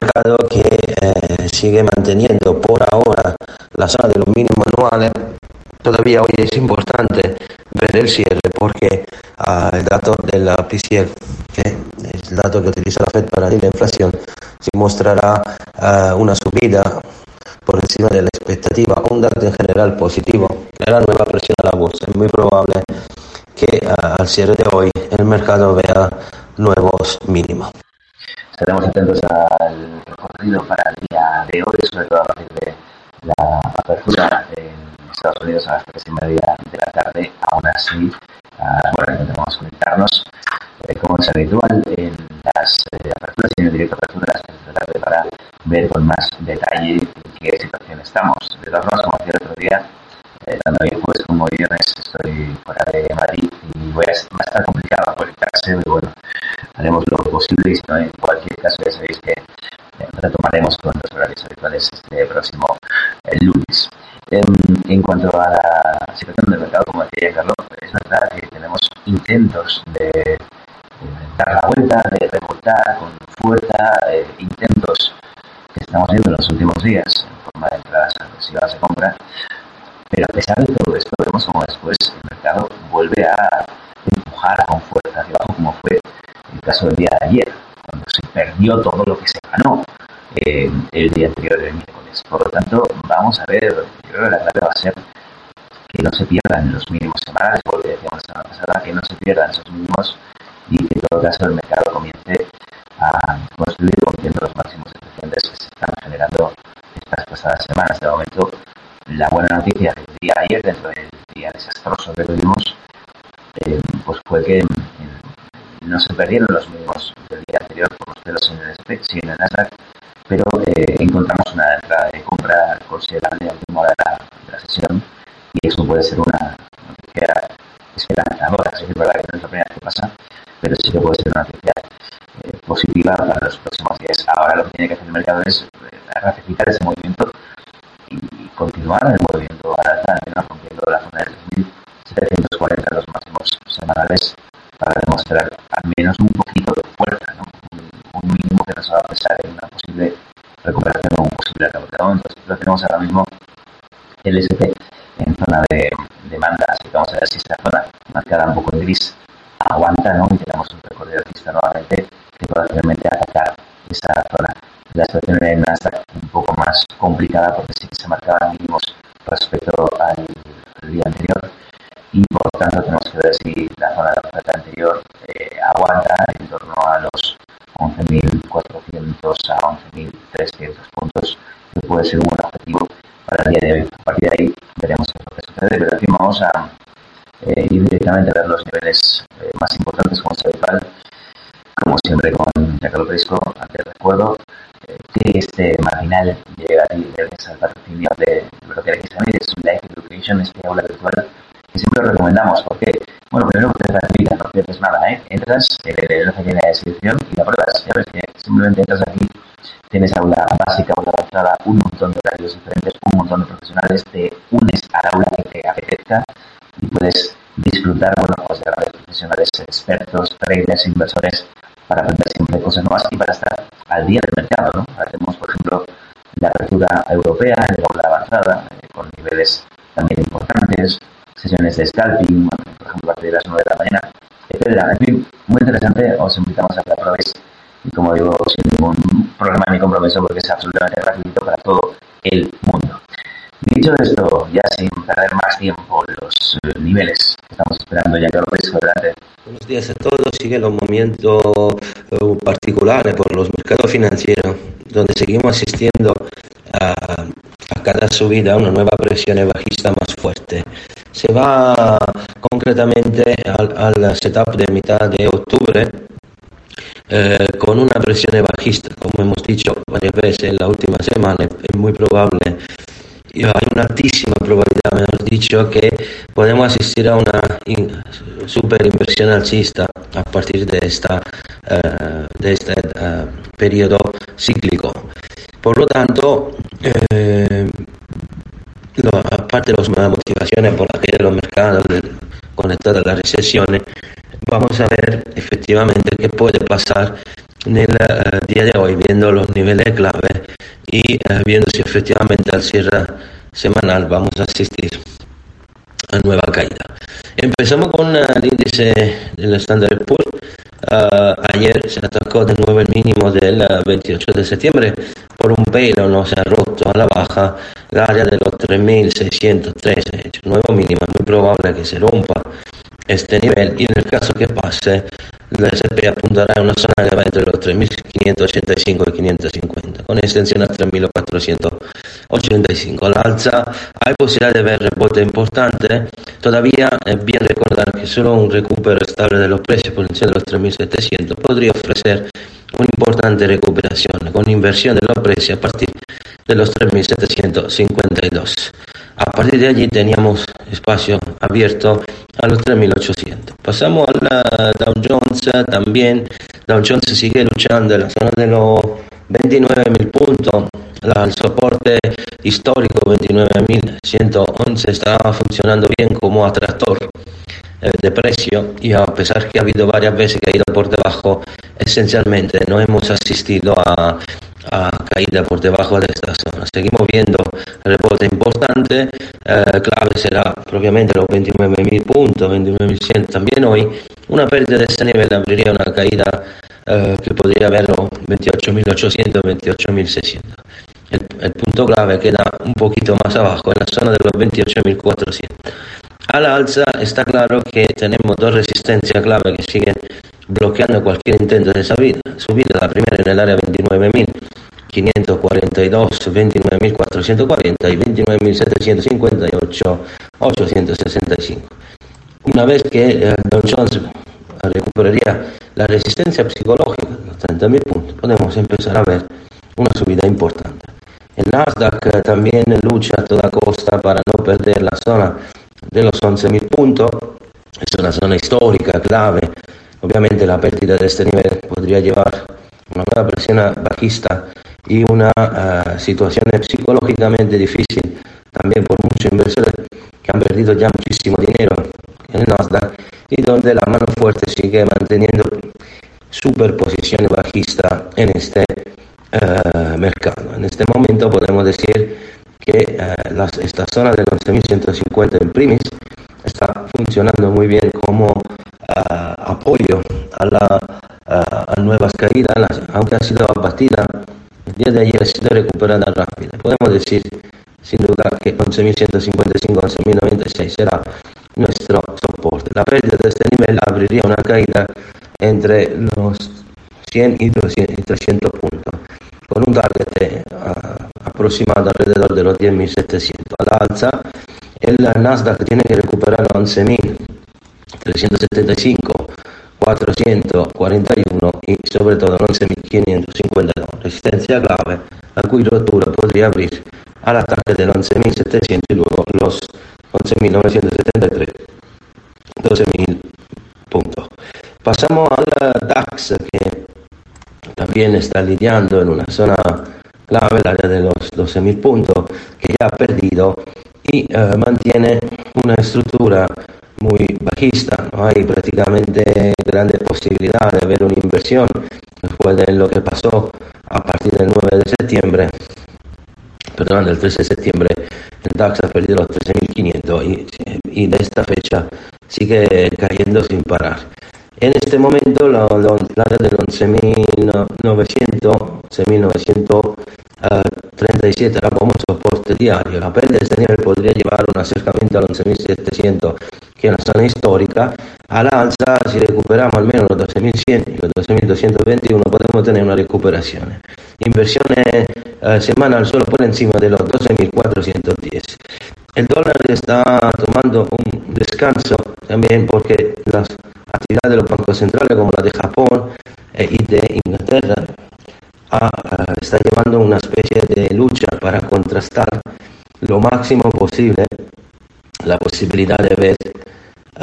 mercado que eh, sigue manteniendo por ahora la zona de los mínimos anuales. Todavía hoy es importante ver el cierre porque ah, el dato de la PCL, que es el dato que utiliza la Fed para medir la inflación, si mostrará ah, una subida por encima de la expectativa, un dato en general positivo, creará nueva presión a la bolsa. Es muy probable que ah, al cierre de hoy el mercado vea nuevos mínimos. Estaremos atentos al recorrido para el día de hoy, sobre todo a partir de la apertura en Estados Unidos a las tres y media de la tarde. Aún así, bueno, intentamos conectarnos, eh, como es habitual, en las eh, aperturas y en el directo apertura de la tarde para ver con más detalle en qué situación estamos. De todas formas, como decía el otro día, eh, tanto hoy jueves como viernes estoy fuera de Madrid y voy a, va a estar complicado conectarse, pero bueno, haremos lo posible y si no, en caso ya sabéis que eh, retomaremos con los horarios habituales este próximo eh, lunes. En, en, cuanto a la situación del mercado, como decía Carlos, es verdad que tenemos intentos de, de dar la vuelta, de remontar con fuerza, eh, intentos que estamos viendo en los últimos días en forma de entradas agresivas de compra, pero a pesar de todo esto, vemos como después el mercado vuelve a empujar con fuerza hacia abajo, como fue el caso del día de ayer, cuando se perdió todo lo que se ganó eh, el día anterior del miércoles. Por lo tanto, vamos a ver, yo creo que la clave va a ser que no se pierdan los mínimos semanales, porque decíamos la semana pasada, que no se pierdan esos mínimos y que en todo caso el mercado comience a construir rompiendo los máximos suficientes que se están generando estas pasadas semanas. De momento, la buena noticia del día de ayer, dentro del día desastroso que tuvimos, eh, pues fue que no se perdieron los mínimos del día anterior por los pelos en el SP, sí en el Nasdaq, pero eh, encontramos una entrada de compra considerable al último de la, de la sesión y eso puede ser una noticia esperanzadora. Sí que es verdad que no es la primera vez que pasa, pero sí que puede ser una noticia eh, positiva para los próximos días. Ahora lo que tiene que hacer el mercado es eh, ratificar ese movimiento y continuar el movimiento a la alta, al menos rompiendo la zona de 3.740 los máximos semanales para demostrar al menos un poquito de fuerza, ¿no? un, un, mínimo que nos va a pesar en una posible recuperación o un posible rebote. Entonces, lo tenemos ahora mismo el SP en zona de demanda, así que vamos a ver si esta zona marcada un poco en gris aguanta ¿no? y tenemos un recorrido alcista nuevamente que pueda realmente atacar esa zona. La situación en Nasdaq un poco más complicada porque sí que se marcaban mínimos respecto al, al día anterior y por tanto tenemos que ver si la zona de oferta anterior eh, aguanta en torno a los 11.400 a 11.300 puntos, puede ser un buen objetivo para el día de hoy. A partir de ahí veremos qué lo que sucede, pero aquí vamos a eh, ir directamente a ver los niveles eh, más importantes como es habitual. Como siempre con Giancarlo Prisco, antes recuerdo eh, que este marginal llega gracias al patrocinio de lo que aquí también es Life Education, este aula virtual que siempre lo recomendamos porque, bueno, primero porque es gratuita, no pierdes nada, ¿eh? Entras, en el enlace tiene la descripción y la pruebas, ya ves que simplemente entras aquí, tienes aula básica, aula avanzada, un montón de horarios diferentes, un montón de profesionales, te unes al aula que te apetezca y puedes disfrutar, bueno, pues de grandes profesionales, expertos, traders, inversores, para aprender siempre cosas nuevas y para estar al día del mercado, ¿no? Ahora tenemos, por ejemplo, la apertura europea en el aula avanzada, eh, con niveles también importantes, sesiones de scalping, por ejemplo, a partir de las 9 de la mañana, etcétera. En fin, muy interesante, os invitamos a que la y como digo, sin ningún problema ni compromiso porque es absolutamente gratuito para todo el mundo. Dicho esto, ya sin perder más tiempo, los eh, niveles que estamos esperando ya que lo veis adelante. Buenos días a todos. Siguen los movimientos uh, particulares por los mercados financieros, donde seguimos asistiendo a, a cada subida una nueva presión bajista más fuerte. Se va concretamente al, al setup de mitad de octubre eh, con una presión bajista, como hemos dicho, varias veces en la última semana, es muy probable, y hay una altísima probabilidad, mejor dicho, que podemos asistir a una super inversión alcista a partir de, esta, eh, de este eh, periodo cíclico. Por lo tanto, aparte de las motivaciones por las que los mercados conectados a las recesiones, vamos a ver efectivamente qué puede pasar en el eh, día de hoy, viendo los niveles clave y eh, viendo si efectivamente al cierre semanal vamos a asistir a nueva caída. Empezamos con el índice del Standard Poor's. ayer se atacó de nuevo el mínimo del 28 de septiembre por un pelo, no se ha roto a la baja el área de los 3.613, nuevo mínimo, muy probable que se rompa este nivel y en el caso que pase, la SP apuntará a una zona que va entre los 3.585 y 550, con extensión a 3.485. Al alza hay posibilidad de ver rebote importante, todavía es bien recordar que solo un recupero estable de los precios por encima de los 3.700 podría ofrecer una importante recuperación con inversión de los precios a partir de los 3.752. A partir de allí teníamos espacio abierto a los 3.800. Pasamos a la Dow Jones también. Dow Jones sigue luchando en la zona de los 29.000 puntos. el soporte histórico 29.111 está funcionando bien como atractor eh, de precio y a pesar que ha habido varias veces ido por debajo, esencialmente no hemos asistido a a caída por debajo de esta zona. Seguimos viendo rebote importante, eh, clave será propiamente los 29.000 puntos, 29.100 también hoy. Una pérdida de ese nivel abriría una caída eh, que podría haber los 28.800, 28.600. El, el, punto clave queda un poquito más abajo, en la zona de los 28.400. A la alza está claro que tenemos dos resistencias clave que siguen bloqueando cualquier intento de subida. Subida la primera en el área 29.542, 29.440 y 29.758, 865. Una vez que eh, Don Jones recuperaría la resistencia psicológica, los 30.000 puntos, podemos empezar a ver una subida importante. El Nasdaq eh, también lucha a toda costa para no perder la zona de los 11.000 puntos. Es una zona histórica clave Obviamente la pérdida de este nivel podría llevar una nueva presión bajista y una uh, situación psicológicamente difícil también por muchos inversores que han perdido ya muchísimo dinero en el Nasdaq y donde la mano fuerte sigue manteniendo superposición bajista en este uh, mercado. En este momento podemos decir que uh, las, esta zona de los 11.150 en primis está funcionando muy bien como apoyo a, la, a, nuevas caídas, aunque ha sido abatida, el día de ayer ha sido recuperada rápida. Podemos decir, sin duda, que 11.155, 11.096 será nuestro soporte. La pérdida de este nivel abriría una caída entre los 100 y 300 puntos, con un target aproximado alrededor de los 10.700. A la alza, el Nasdaq tiene que recuperar 11.375 441 y sobre todo 11.552. Resistencia clave, la cui rotura podría abrir al ataque del 11.700 y luego los 11.973, 12.000 puntos. Pasamos al DAX que también está lidiando en una zona clave, el área de los 12.000 puntos, que ya ha perdido y uh, mantiene una estructura muy bajista, no hay prácticamente grandes posibilidades de ver una inversión después de lo que pasó a partir del 9 de septiembre, perdón, del 13 de septiembre, el DAX ha perdido los 13.500 y, y, de esta fecha sigue cayendo sin parar. En este momento la, la, la de 11.900, 11.937 era como soporte diario. La pérdida de este nivel podría llevar un acercamiento al 11.700 que es una zona histórica, a la alza si recuperamos al menos los 12.100 y los 12.221 podemos tener una recuperación. Inversiones eh, semanal solo por encima de los 12.410. El dólar está tomando un descanso también porque las actividades de los bancos centrales como la de Japón eh, y de Inglaterra está llevando una especie de lucha para contrastar lo máximo posible la posibilidad de ver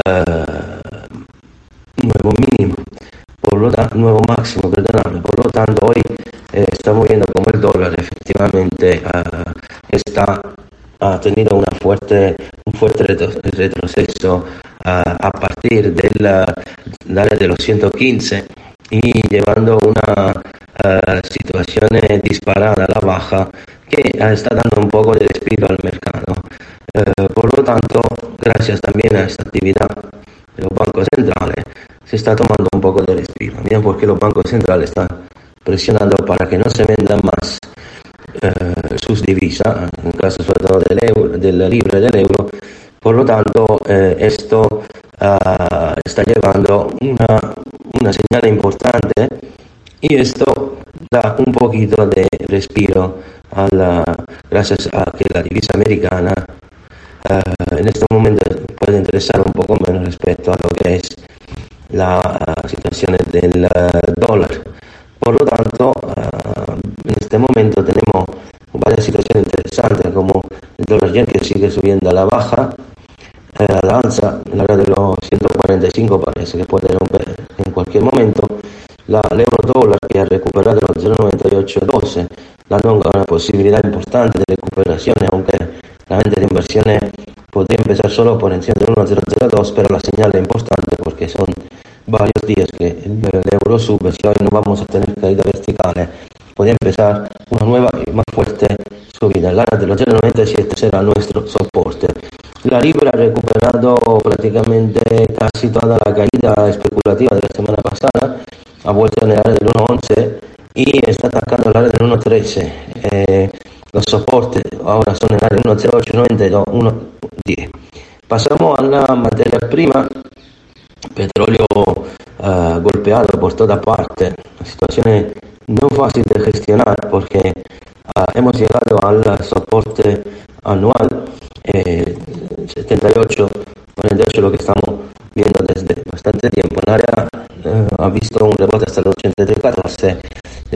uh, nuevo mínimo, por lo tanto, nuevo máximo, perdonadme. Por lo tanto, hoy eh, estamos viendo como el dólar efectivamente uh, está ha tenido una fuerte, un fuerte retroceso a partir del área de los 115 y llevando una uh, situación disparada a la baja que está dando un poco de respiro al mercado. Uh, por lo tanto, gracias también a esta actividad de los bancos centrales, se está tomando un poco de respiro. Bien, porque los bancos centrales están presionando para que no se vendan más uh, sus divisas, en el caso sobre todo del, euro, del libre del euro. Por lo tanto, eh, esto está llevando una una señal importante y esto da un poquito de respiro a la, gracias a que la divisa americana uh, en este momento puede interesar un poco menos respecto a lo que es la uh, situación del uh, dólar. Por lo tanto, en este momento tenemos varias situaciones interesantes como el dólar yen que sigue subiendo a la baja, la danza en la área de los 145 parece que puede romper en cualquier momento. La, euro dólar que ha recuperado los 0,9812, dando una posibilidad importante de recuperación, aunque la venta de inversiones podría empezar solo por encima de 1,002, pero la señal es importante porque son varios días que el, euro sube, si hoy no vamos a tener caída verticales, podría empezar una nueva y más fuerte subida. El área de los 0,97 será nuestro soporte. La libra ha recuperado prácticamente casi toda la caída especulativa de la semana pasada, ha vuelto en el área del 1.11 y está atacando el área del 1.13. Eh, los soportes ahora son en el área 1.08, 92, 1.10. Pasamos a la materia prima, petróleo uh, golpeado por toda parte, una situación no fácil de gestionar porque uh, hemos llegado al soporte anual eh, 78, 48 lo que estamos viendo desde bastante tiempo. El área eh, ha visto un rebote hasta los 83.14.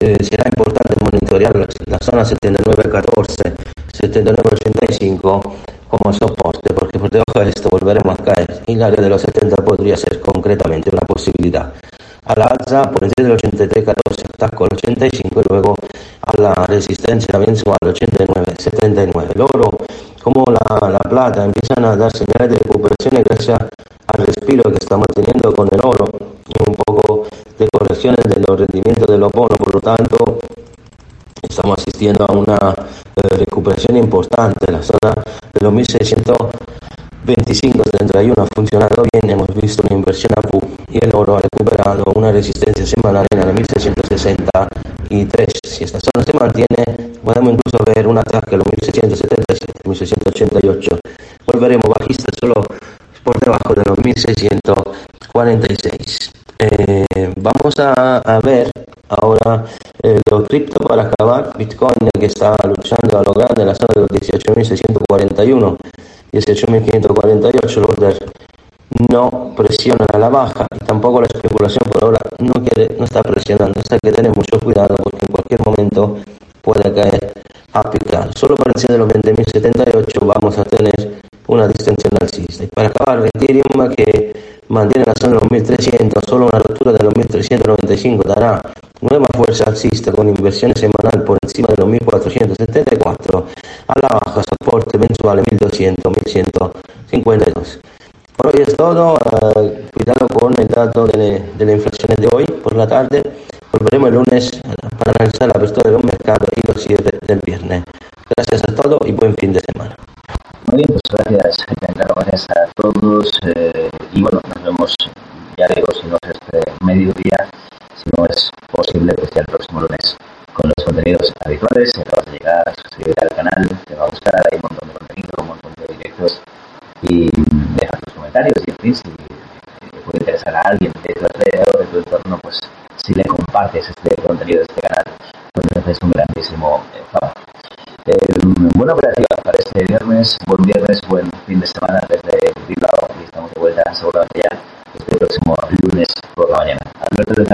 Eh, será importante monitorear la zona 79.14, 79.85 como soporte, porque por debajo de esto volveremos a caer. Y el área de los 70 podría ser concretamente una posibilidad. A la alza por encima del 83.14, ataco al 85 y luego la resistencia vence al 89, 79. El oro, como la, la, plata, empiezan a dar señales de recuperación gracias al respiro que estamos teniendo con el oro y un poco de correcciones de los rendimientos de los bonos. Por lo tanto, estamos asistiendo a una eh, recuperación importante. en La zona de los 1625, 71 ha funcionado bien. Hemos visto una inversión a PU y el oro ha recuperado una resistencia semanal en la 1600. 163. Si esta zona se mantiene, podemos incluso ver un ataque a los 1677, 1688. Volveremos bajista solo por debajo de los 1646. Eh, vamos a, ver ahora eh, los cripto para acabar. Bitcoin que está luchando a lo grande la zona de los 18.641, 18.548. Los no presiona a la baja y tampoco los ahora no, quiere, no está presionando. O sea que tener mucho cuidado porque en cualquier momento puede caer a picar. Solo por encima de los 20.078 vamos a tener una distensión alcista. Y para acabar, Ethereum que mantiene la zona de los 1.300, solo una ruptura de los 1.395 dará nueva fuerza alcista con inversiones semanal por encima de los 1.474 a la baja soporte mensual 1.200, 1.152. Por hoy es todo. Uh, cuidado con el dato de, de, la inflación de hoy por la tarde. Volveremos el lunes para analizar la apertura de los mercados y los cierres del viernes. Gracias a todos y buen fin de semana. Muy bien, pues gracias, gracias a todos. Eh, y bueno, nos vemos, ya digo, si no es este mediodía, si no es posible, pues ya el próximo lunes con los contenidos habituales. Si acabas de llegar, suscríbete al canal, te va a gustar, hay un montón de contenido, un montón de directos y deja tus comentarios y en fin, si a alguien de tu alrededor, de tu entorno, pues si le compartes este contenido de este canal, pues me haces un grandísimo eh, favor. Eh, buena operativa para este viernes, buen viernes, buen fin de semana desde Bilbao y estamos de vuelta seguramente ya este próximo lunes por la mañana. Alberto, te